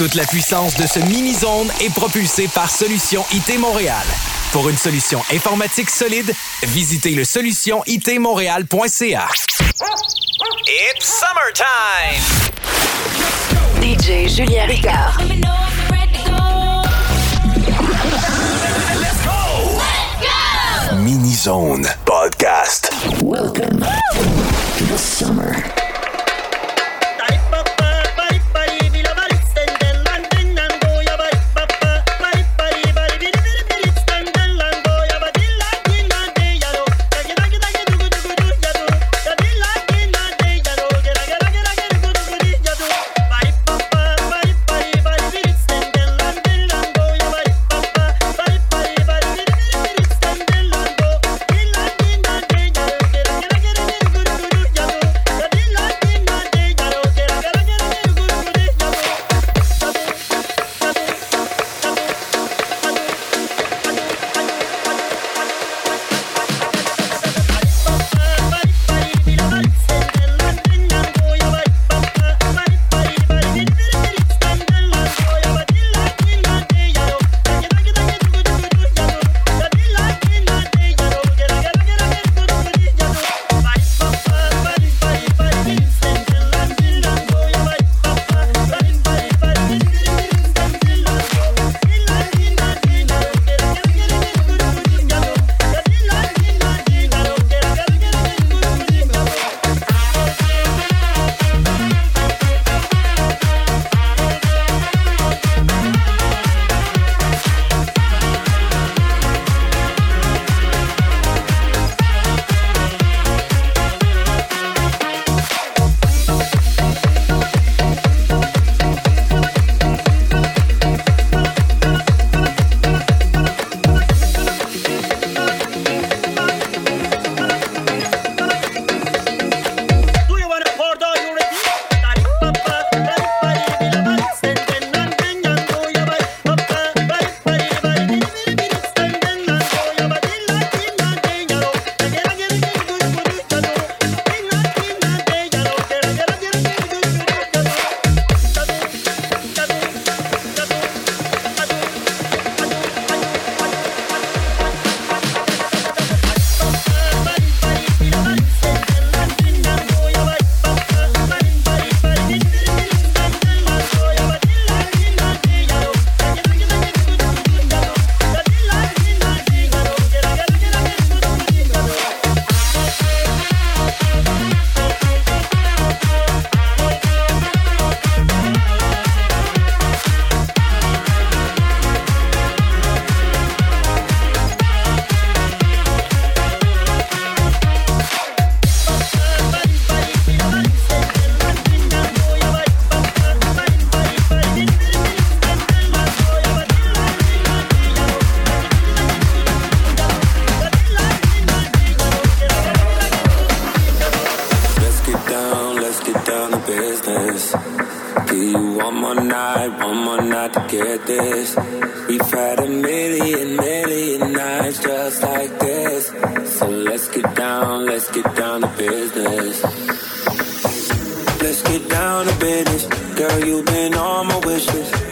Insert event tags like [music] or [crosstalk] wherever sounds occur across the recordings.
Toute la puissance de ce mini-zone est propulsée par Solution IT Montréal. Pour une solution informatique solide, visitez le solutionitmontréal.ca. It's summertime! DJ Julien Ricard. Mini-Zone Podcast. Welcome to the summer.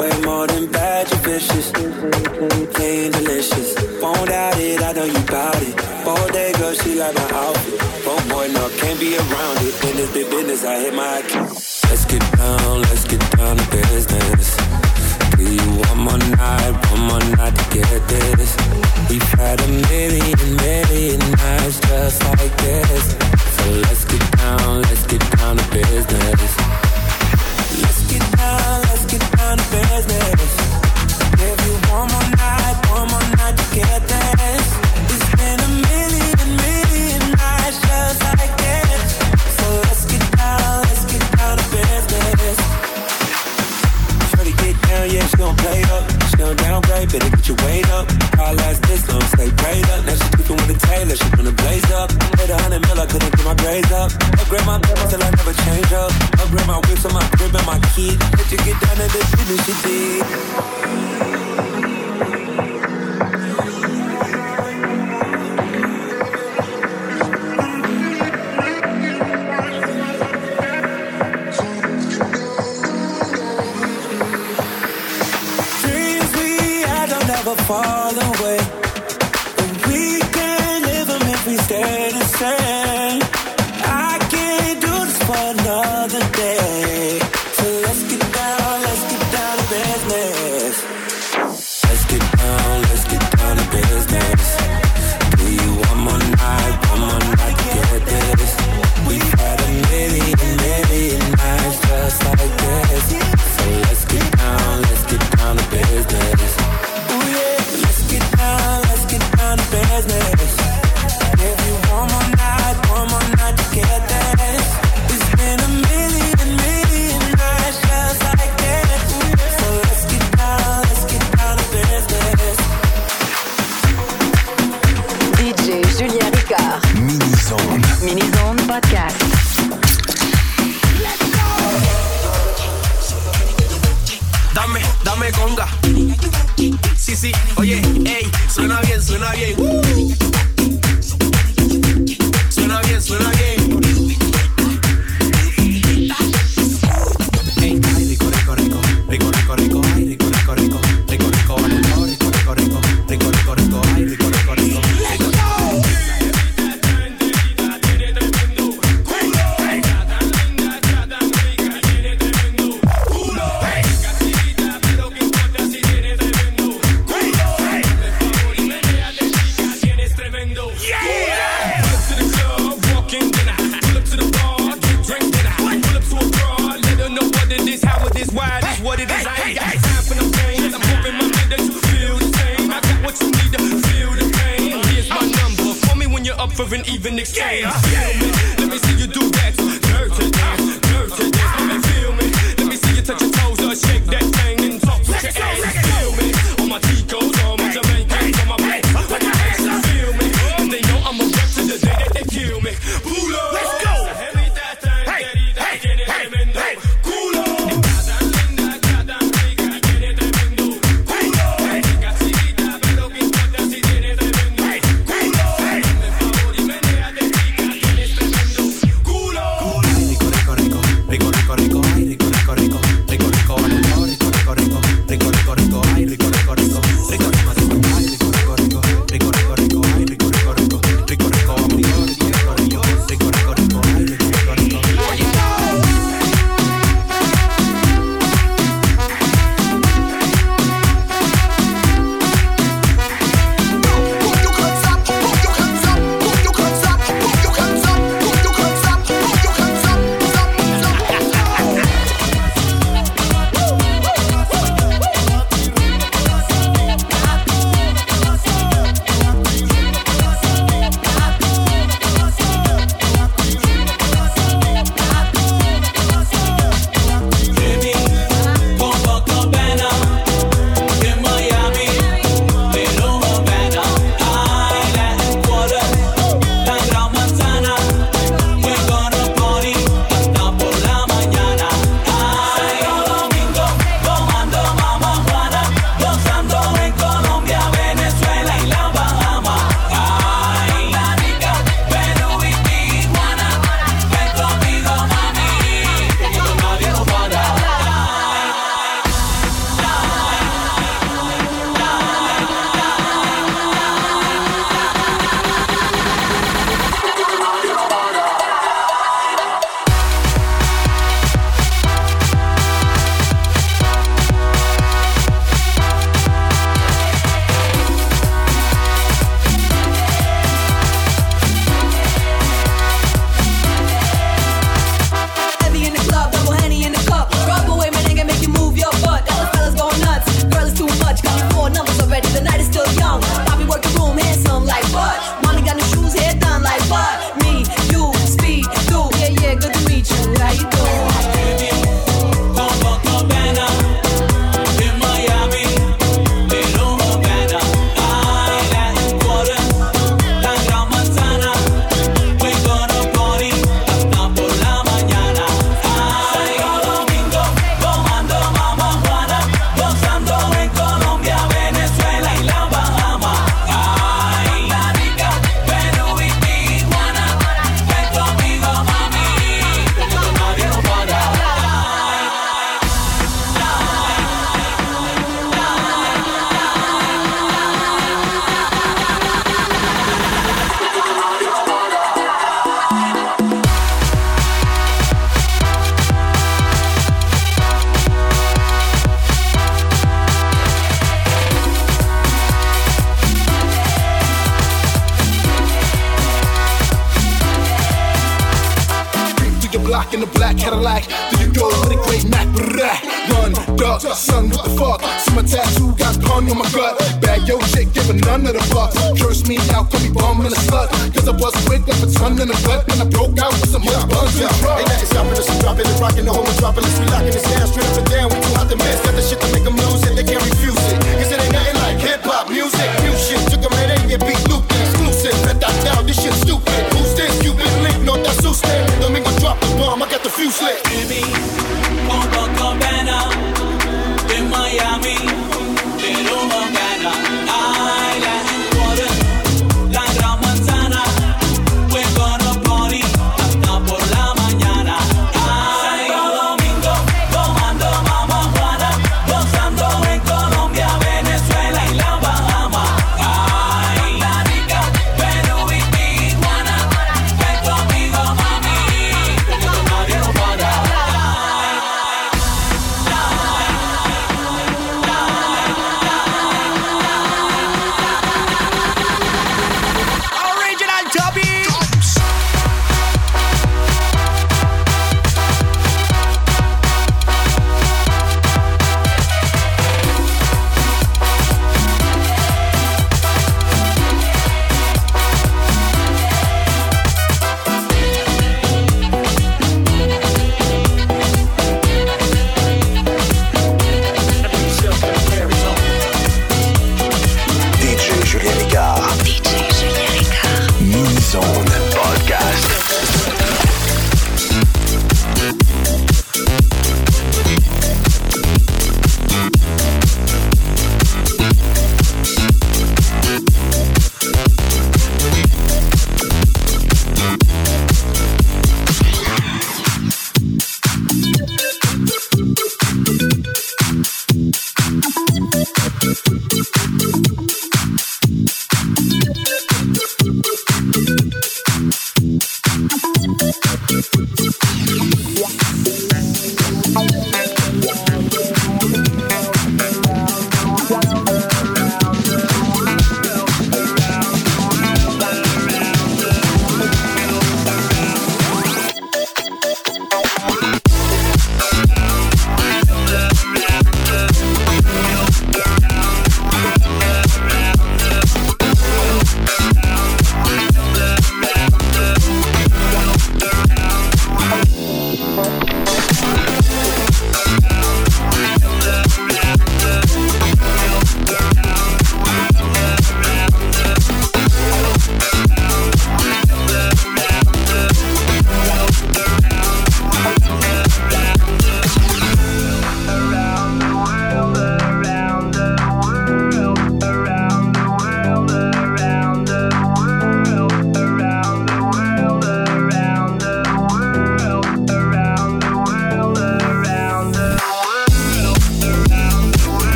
Way more than bad, you vicious. Plain delicious. Phone out it, I know you bout it. All day, girl, she like my outfit. Phone boy, love, can't be around it. When it's big business, I hit my account. Let's get down, let's get down to business. Do you one more night, one more night to get this? We've had a million, million nights just like this. So let's get down, let's get down to business. said to put your weight up. All last this long, stay prayed up. Now she keepin' with the tailor, she gonna blaze up. Made a hundred mil, I couldn't get my grades up. Upgrade my level till I never change up. Upgrade my whips on my crib and my key. Let you get down to the business, you did. far away.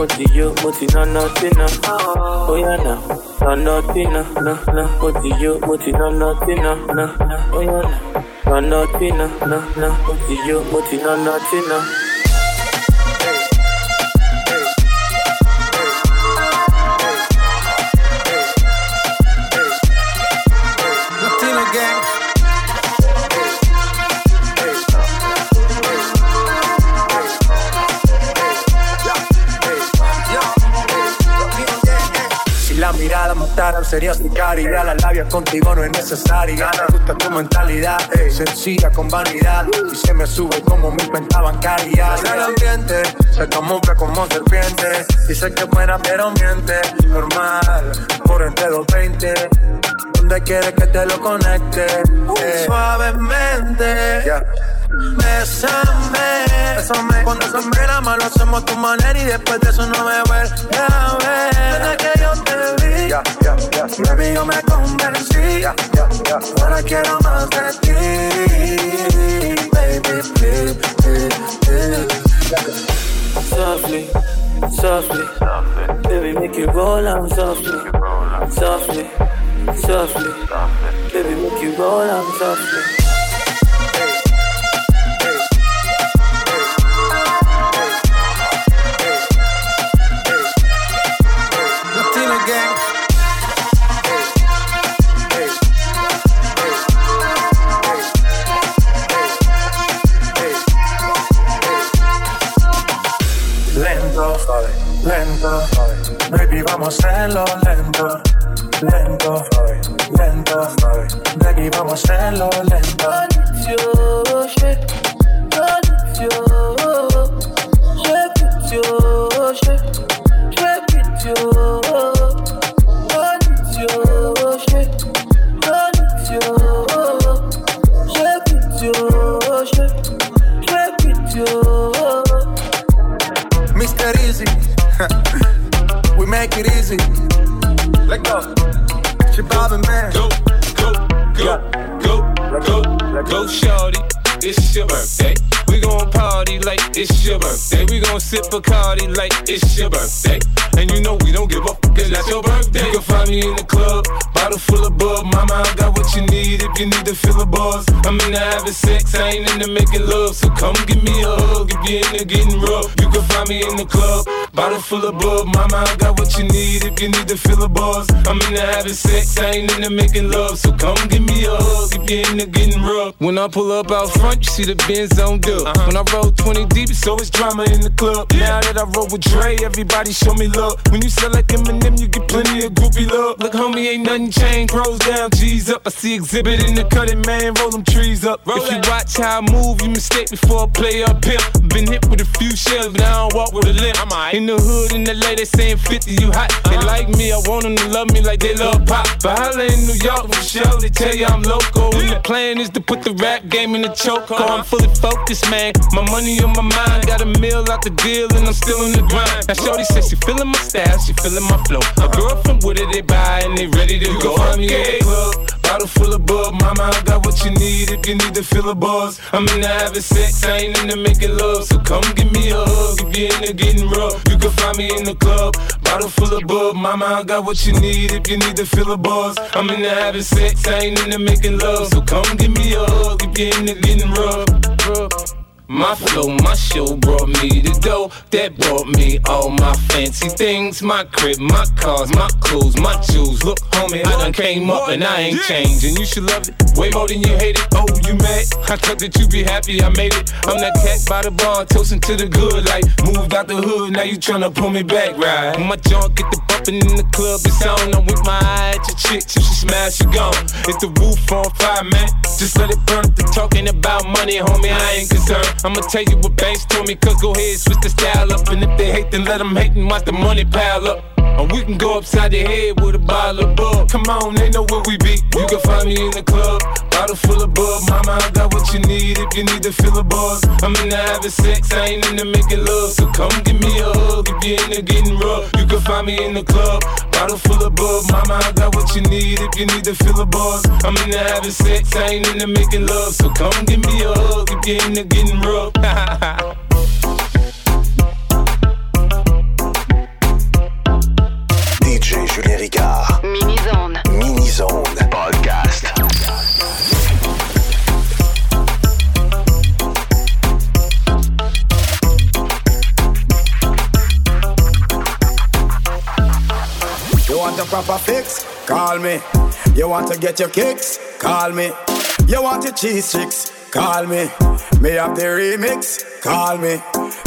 mo ti yó mo ti nánà sínà bóyá nà nánà na na. mo ti yó mo ti na na nánà bóyá nà na na na. Moti yo, nánà na na mo ti yó mo ti nánà na. mataran sería sicaria. Las labias contigo no es necesaria. Me gusta tu mentalidad, eh, sencilla con vanidad. Y se me sube como mi cuenta bancaria. En el ambiente se camufla como serpiente. Dice que es buena, pero miente. Normal, por entre los 20. Donde quieres que te lo conecte? Uh, eh. Suavemente. Bésame, bésame. Cuando se quiera más lo hacemos a tu manera y después de eso no me vuelves a ver. Desde que yo te vi, yeah, yeah, yeah, baby, yo me convencí. Ahora quiero más de ti, baby, please, please, please. Softly, softly, softly, baby, make it roll out softly, softly, softly, softly, baby, make it roll out softly. Vamos a hacerlo lento, lento, lento. Baby, vamos a hacerlo lento. Mr. Easy, [laughs] make it easy. Let go. She bobbing man. Go, go, go, go, go, go, shorty. It's your birthday. We gon' party like it's your birthday. We gon' sip Bacardi like it's your birthday. And you know we don't give up, cause that's your birthday. You can find me in the club, bottle full of bub. Mama, I got what you need if you need to fill a buzz. I'm into having sex, I ain't into making love. So come give me a hug if you're into getting rough. You can find me in the club, bottle full of bub. Mama, I got what you need if you need to fill a buzz. I'm into having sex, I ain't into making love. So come give me a hug if you're into getting rough. When I pull up out front, you see the Benz on dub. When I roll 20 deep, it's always drama in the club. Now that I roll with Dre, everybody show me love. When you sell like Eminem, you get plenty of groupie love. Look, homie, ain't nothing changed. Pros down, G's up. I see exhibit in the cutting, man. Roll them trees up. if you watch how I move, you mistake before I play up pimp. Been hit with a few shells, but I don't walk with a limp. In the hood, in the LA, they saying 50, you hot. They like me, I want them to love me like they love pop. But holla in New York for show, they tell you I'm local. And the plan is to put the rap game in the choke. I'm fully focused, man. My money on my mind, got a meal out the deal, and I'm still in the grind. Now, Shorty says she feeling my style, she feeling my flow. A girl from Wooded, they buy, and they ready to go. Find me in the club, bottle full of bub. Mama, I got what you need if you need to fill a buzz. I'm into having sex, I ain't into making love. So come give me a hug if you're into getting rough. You can find me in the club, bottle full of bub. Mama, I got what you need if you need to fill a buzz. I'm into having sex, I ain't into making love. So come give me a hug if you're into getting rough. rough. My flow, my show brought me the dough that brought me all my fancy things. My crib, my cars, my clothes, my jewels. Look, homie, I done came up and I ain't changing. You should love it way more than you hate it. Oh, you mad? I thought that you be happy I made it. I'm that cat by the bar, toasting to the good. Like, moved out the hood, now you tryna pull me back, right? When my junk get the bumpin' in the club, it's on. I'm with my eye at your chick, she smash, she gone. It's the roof on fire, man. Just let it burn. The talking about money, homie, I ain't concerned. I'ma tell you what banks told me, cause go ahead, switch the style up. And if they hate, then let them hate and watch the money pile up. Or we can go upside the head with a bottle of bug. Come on, they know where we be. You can find me in the club, bottle full of bug. Mama, I got what you need if you need to fill a buzz. I'm into having sex, I ain't into making love. So come give me a hug if you're into getting rough. You can find me in the club, bottle full of bug. Mama, I got what you need if you need to fill a buzz. I'm into having sex, I ain't into making love. So come give me a hug if you're into getting rough. [laughs] Julien Ricard. Mini-zone. Mini-zone. Podcast. You want a proper fix? Call me. You want to get your kicks? Call me. You want your cheese chicks? Call me. Me have the remix? Call me.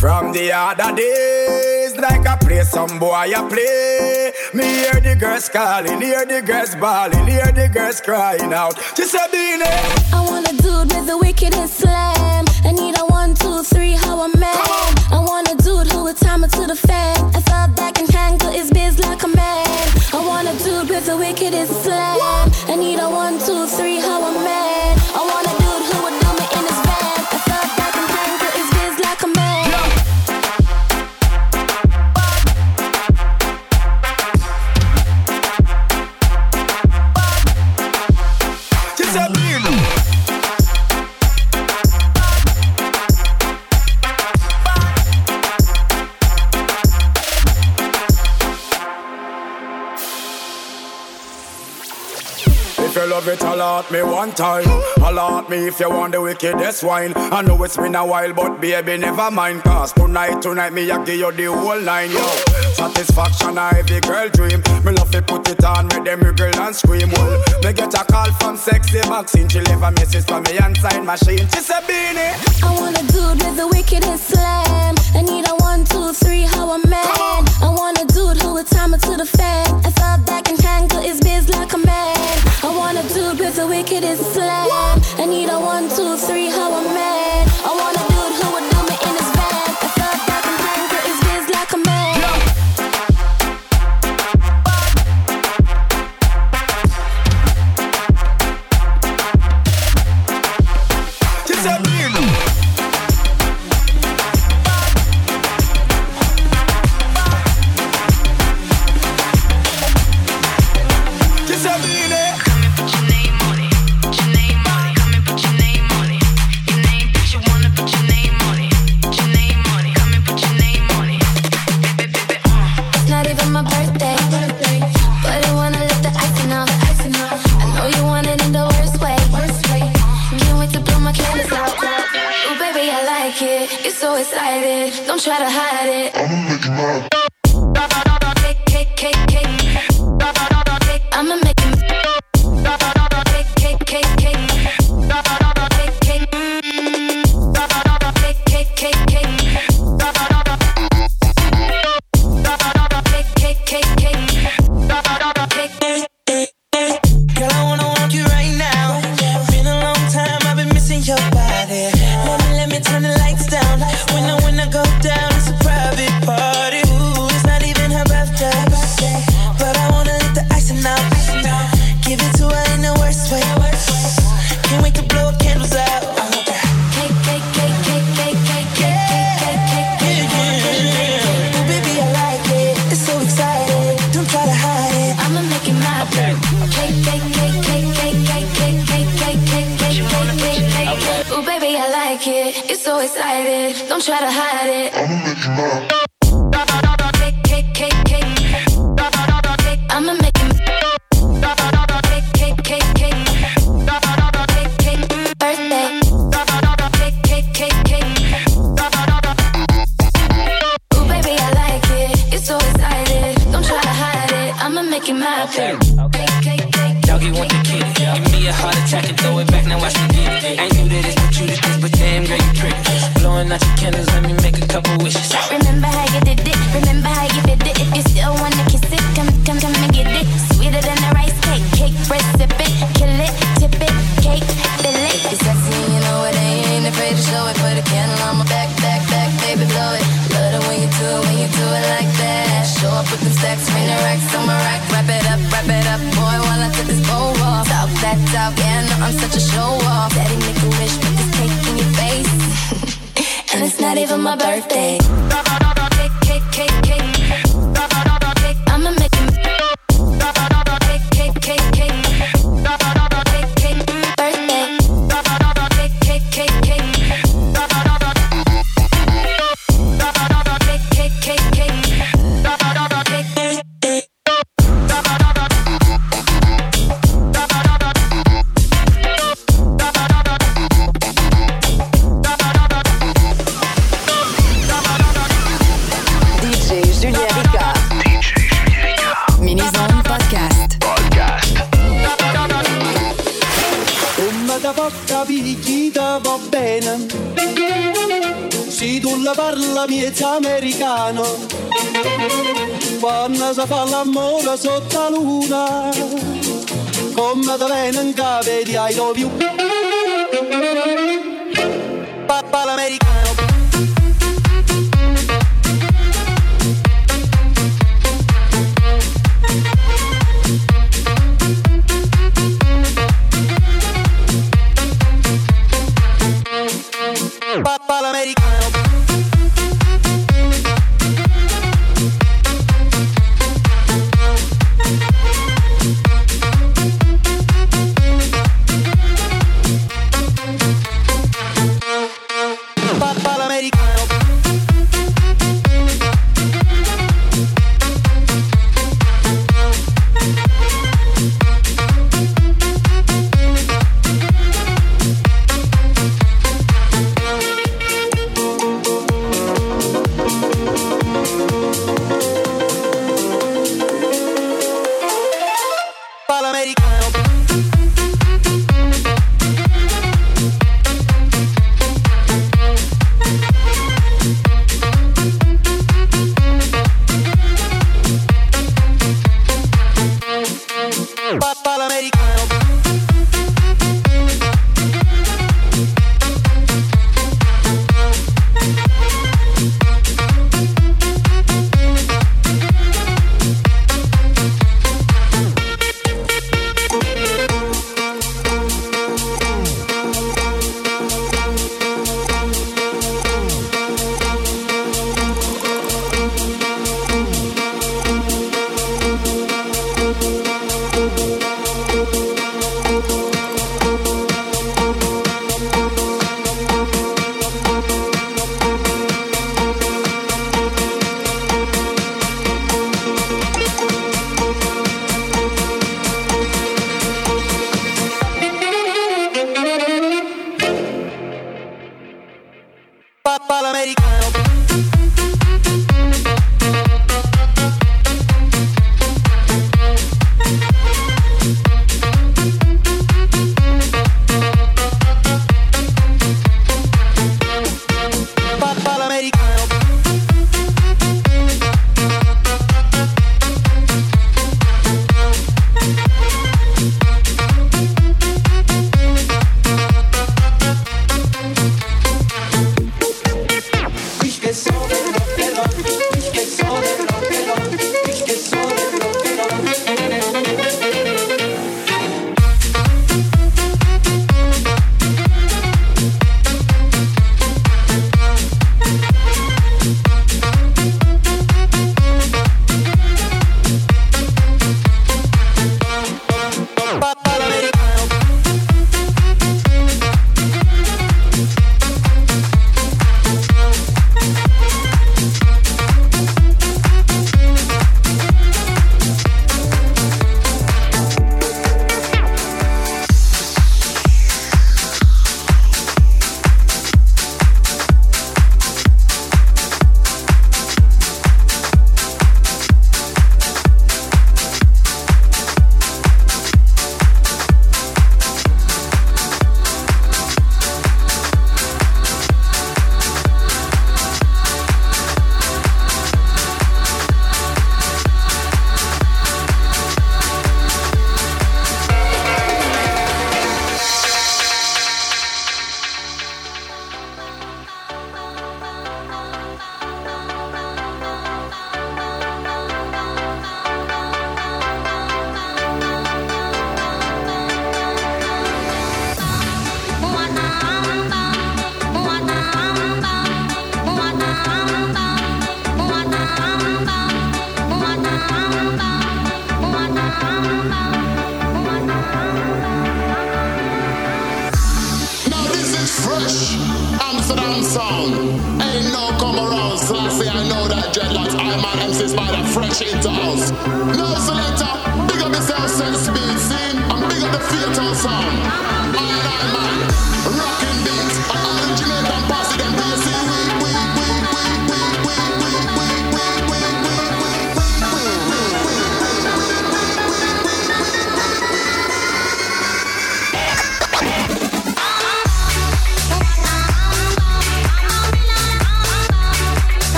From the other days, like I play some boy I play. Me hear the girls calling, hear the girls bawling, hear the girls crying out. She said, Beenie. I want a dude with the wickedest slam. I need a one, two, three, how a man. I want a dude who would time it to the fan. I thought that can handle his biz like a man. I want a dude with the wickedest slam. I need a one, two, three, how a man. Beenie. If you love it, alert me one time. Alert me if you want the wickedest wine. I know it's been a while, but baby, never mind. Cause tonight, tonight, me, I give you the whole line, yo. Satisfaction, a every girl dream. Me love to put it on, make them wiggle and scream. Well, me get a call from sexy Maxine. She leave a message for me and sign machine. She said, Beenie. I want a dude with the wickedest slam. I need a one, two, three, how a man. I want a dude who would a timer to the fan. I fell back and tangle his biz like a man. I want a dude with the wickedest slam. I need a one, two, three,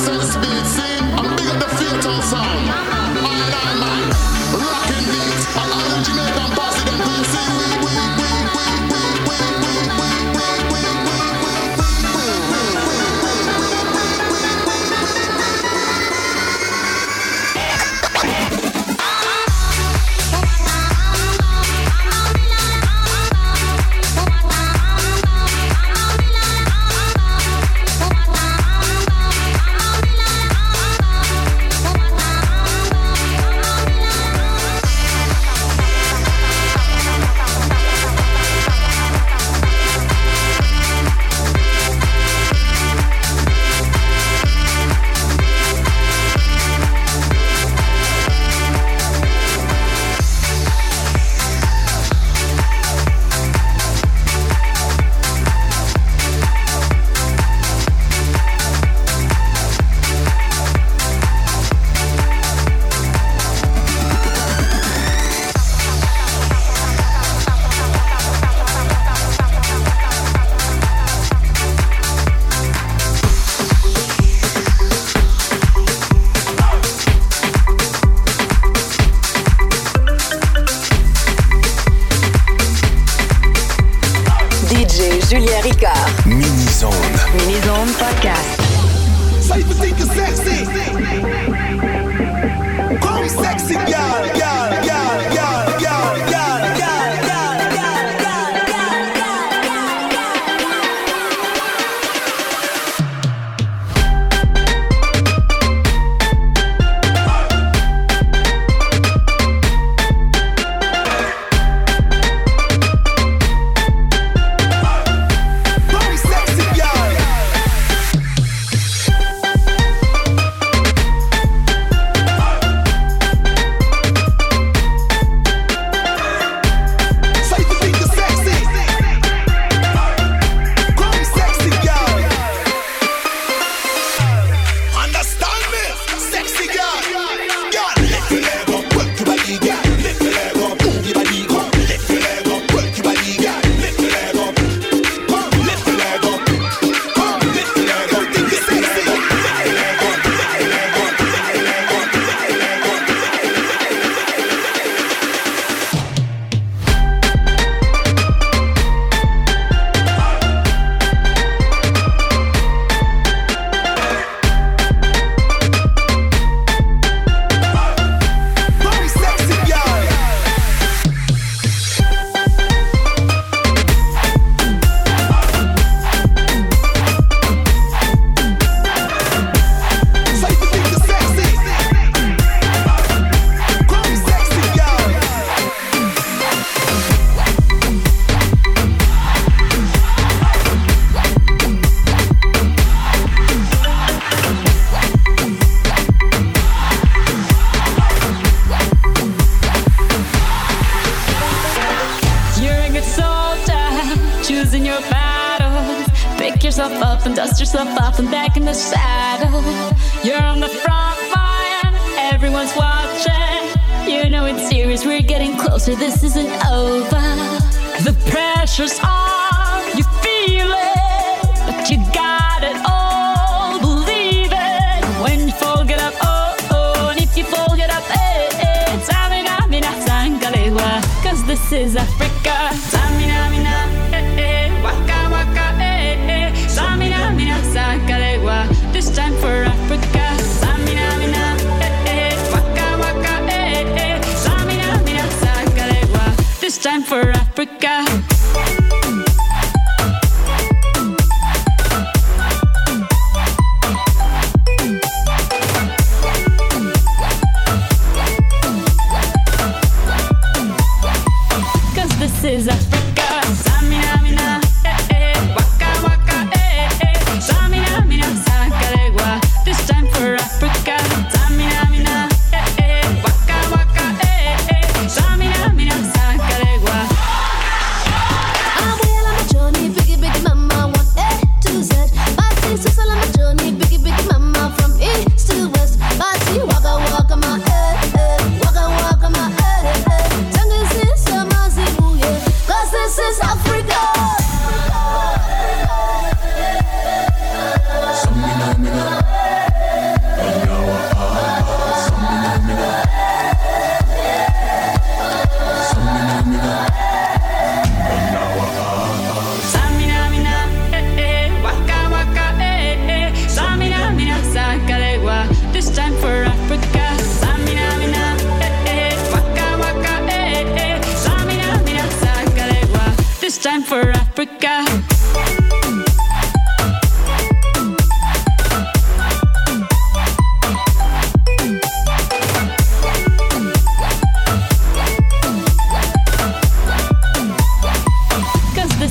so to speak. This is Africa. Samina, mina, eh, eh, waka, waka, eh, eh. Samina, mina, sakalewa. This time for Africa. Samina, mina, eh, eh, waka, waka, eh, eh. Samina, mina, sakalewa. This time for Africa.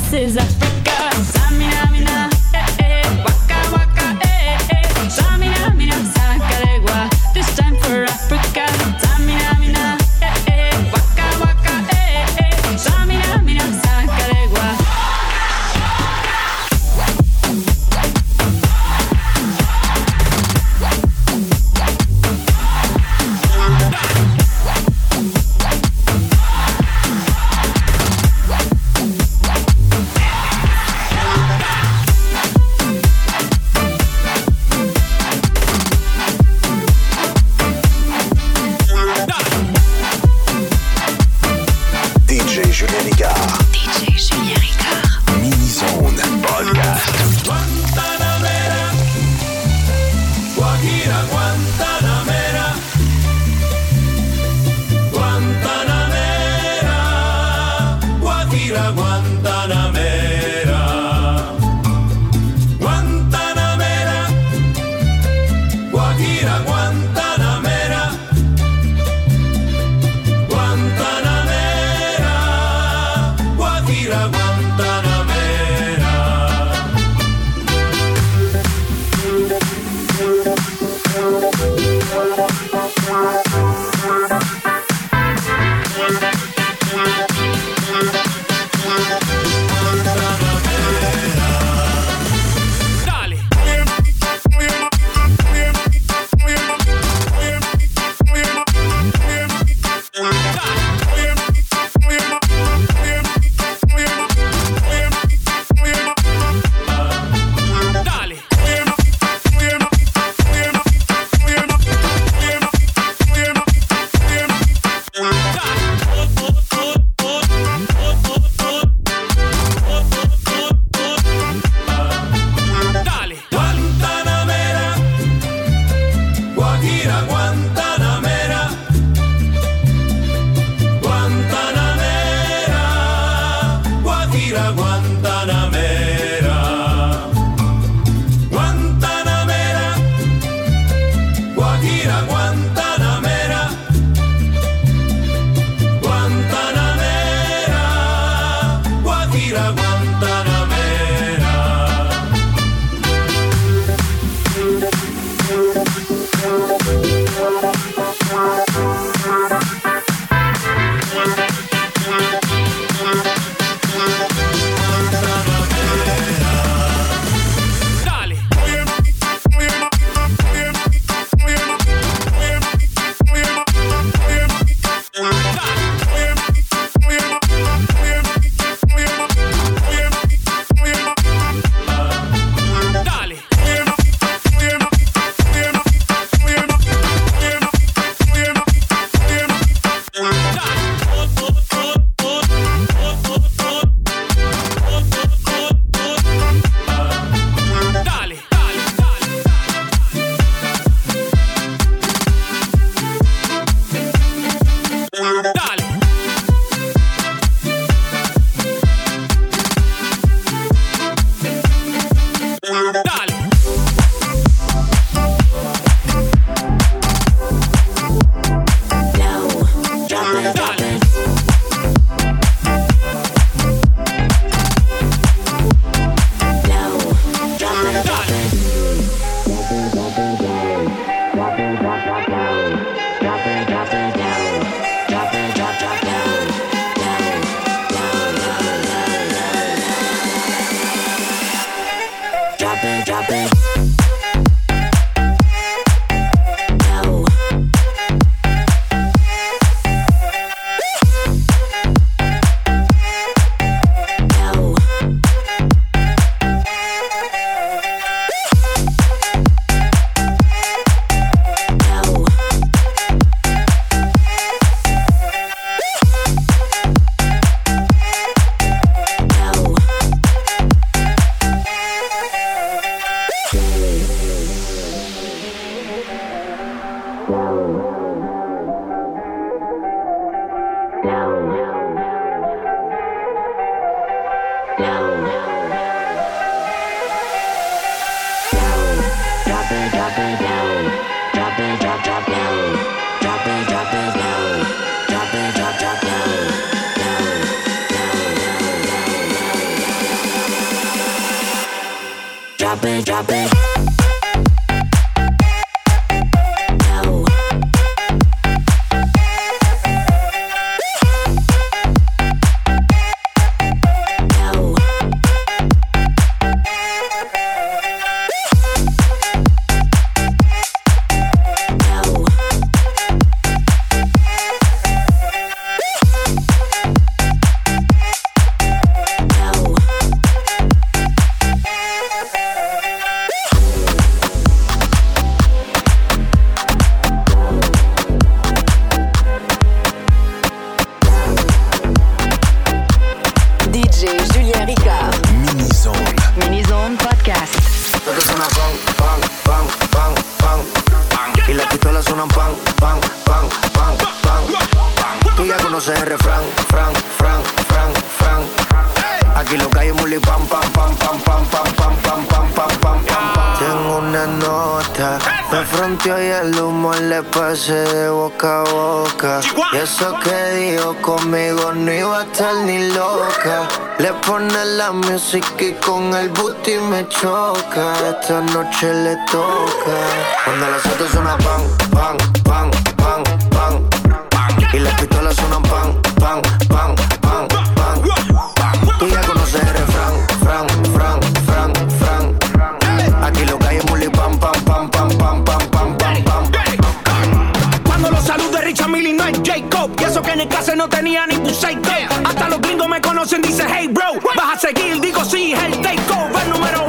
faces. y el humo le pase de boca a boca. Y eso que dijo conmigo no iba a estar ni loca. Le pone la música y con el booty me choca. Esta noche le toca. Cuando las otras suena pan, pan En el clase no tenía ni tu Hasta los gringos me conocen, dice hey bro. Vas a seguir, digo sí, el takeover número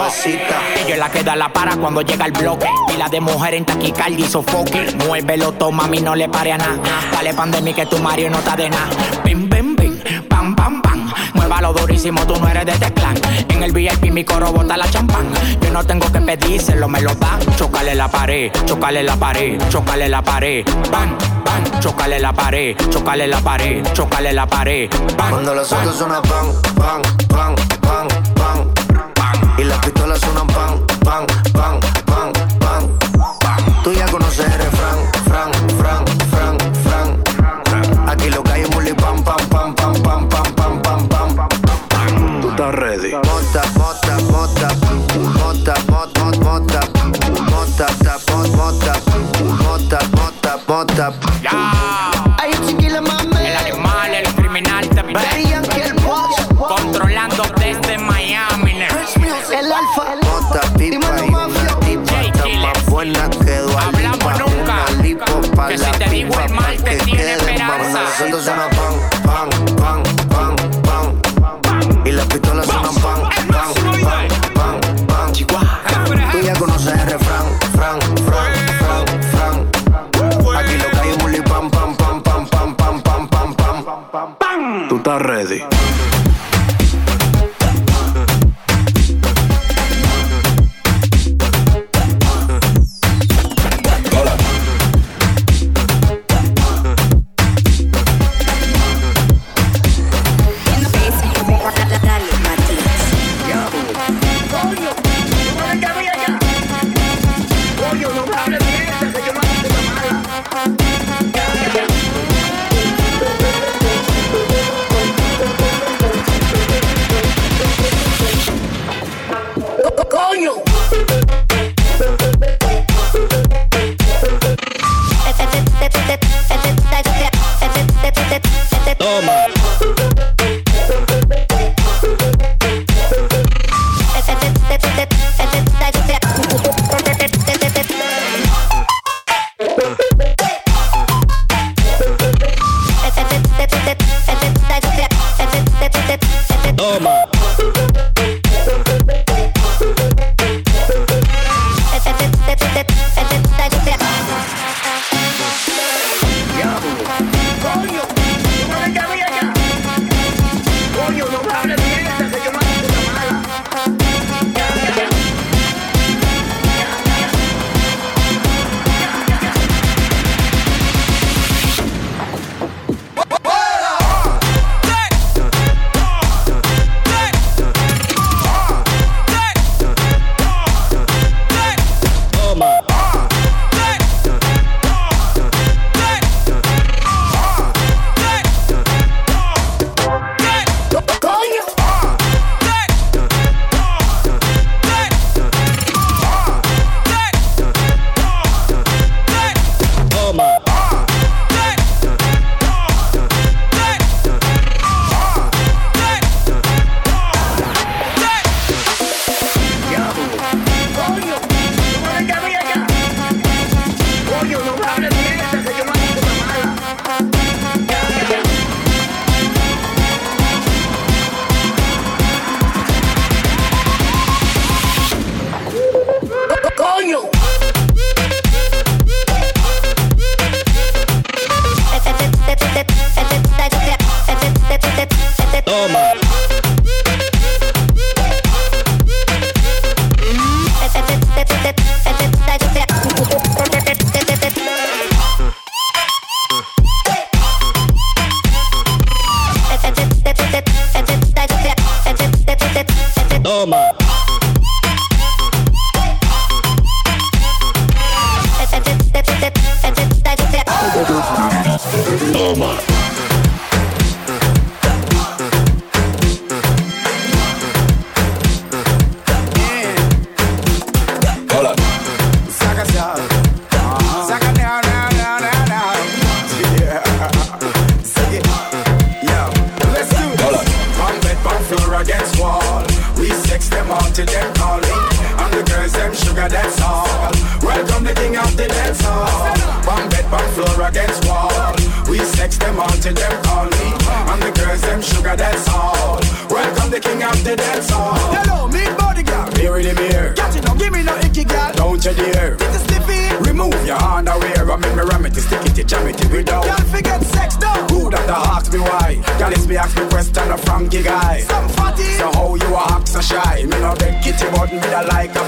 mamacita. Ella es la que da la para cuando llega el bloque. Pila de mujer en taquicardia y sofoque. Muévelo, toma, mí no le pare a nada. Dale pandemia que tu Mario no está de nada. Bim, bim, bim, pam, pam, pam. Muévalo durísimo, tú no eres de teclán. En el VIP mi coro bota la champán. Yo no tengo que pedírselo, me lo dan. Chocale la pared, chocale la pared, chocale la pared. Bam, bam, chocale la pared, chocale la pared, chocale la pared. Bam, Cuando los bam. autos suenan pan, pan, pan. Y las pistolas suenan pan, pan, pan, pan, pan. Tú ya conoces el refrán, fran, fran, fran, fran. Aquí lo que hay es muli pam, pam, pam, pam, pam, pam, pam, pam, pam. Tú estás ready. Mota, mota, mota, mota, mota, mota, mota, ta, mota, mota, mota, mota, mota. Más buena que Hablamos nunca. Lipo Que la si te digo el mal, te que tiene esperanza. Los suenan pan, pan, pan, pan, pan. Y las pistolas suenan pan, pan, pan, pan, pan. Tú ya conoces el refrán, fran, fran, fran, fran. Aquí lo que hay es muli pam, pam, pam, pam, pam, pam, pam, pam, pam, pam. Tú estás ready.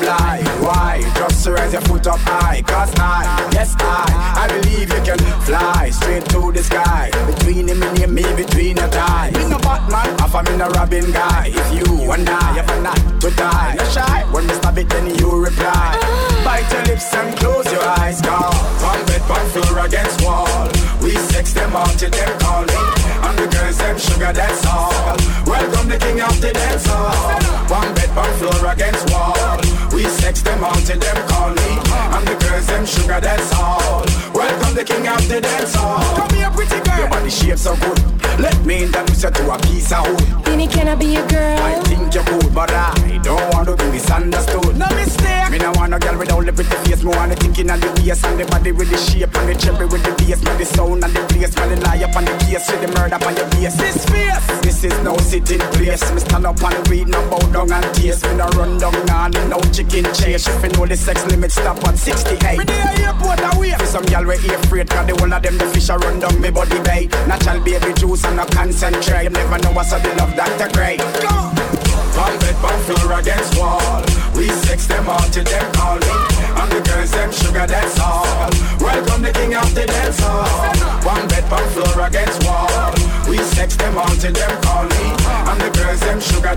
A blind. Why? Just to raise your foot up high. Cause I, yes I, I believe you can fly straight to the sky. Between him and me, between your thighs. Me no Batman, half a me no Robin guy. If you and I ever not to die, no shy. When me stop it, then you reply. Bite your lips and close your eyes, God. One bed, one floor against wall. We sex them all till them calling. And the girls them sugar, that's all. Welcome the king of the dance hall. One bed, one floor against wall. We sex them till them call me. And the girls them sugar, that's all. Welcome the king of the dance hall. Come here, pretty girl. Your body shape so good. Let me introduce you to a piece of wood. Beenie, can I be your girl? I think you're good, but I don't want to be misunderstood. No mistake. Me no want a girl without the pretty face. Me want the thinking and the bass and the body with the shape and the cherry with the bass. Me the sound and the place. Me the lie up on the case with the murder on your face. This face. This is no sitting place. Me stand up and read, no bow down and taste. Me no run down, me no chicken chase. You know the sex limit stop at 68. Me there airport away. For some y'all we here afraid Cause the whole of them the fish a run down me body bay Natural baby juice and no concentrate You never know what's up the love Dr. Grey Go! One bed, one floor against wall We sex them all till them call me And the girls them sugar that's all Welcome the king of the dance hall One bed, one floor against wall We them them me. The girls sugar.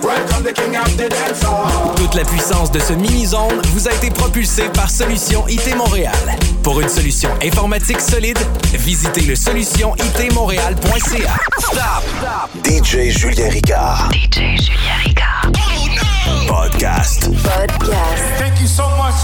Welcome the king of the dance hall. Toute la puissance de ce mini-zone vous a été propulsée par Solution IT Montréal. Pour une solution informatique solide, visitez le solutionitmontréal.ca. Stop. Stop! DJ Julien Ricard. DJ Julien Ricard. Podcast. Podcast. Thank you so much.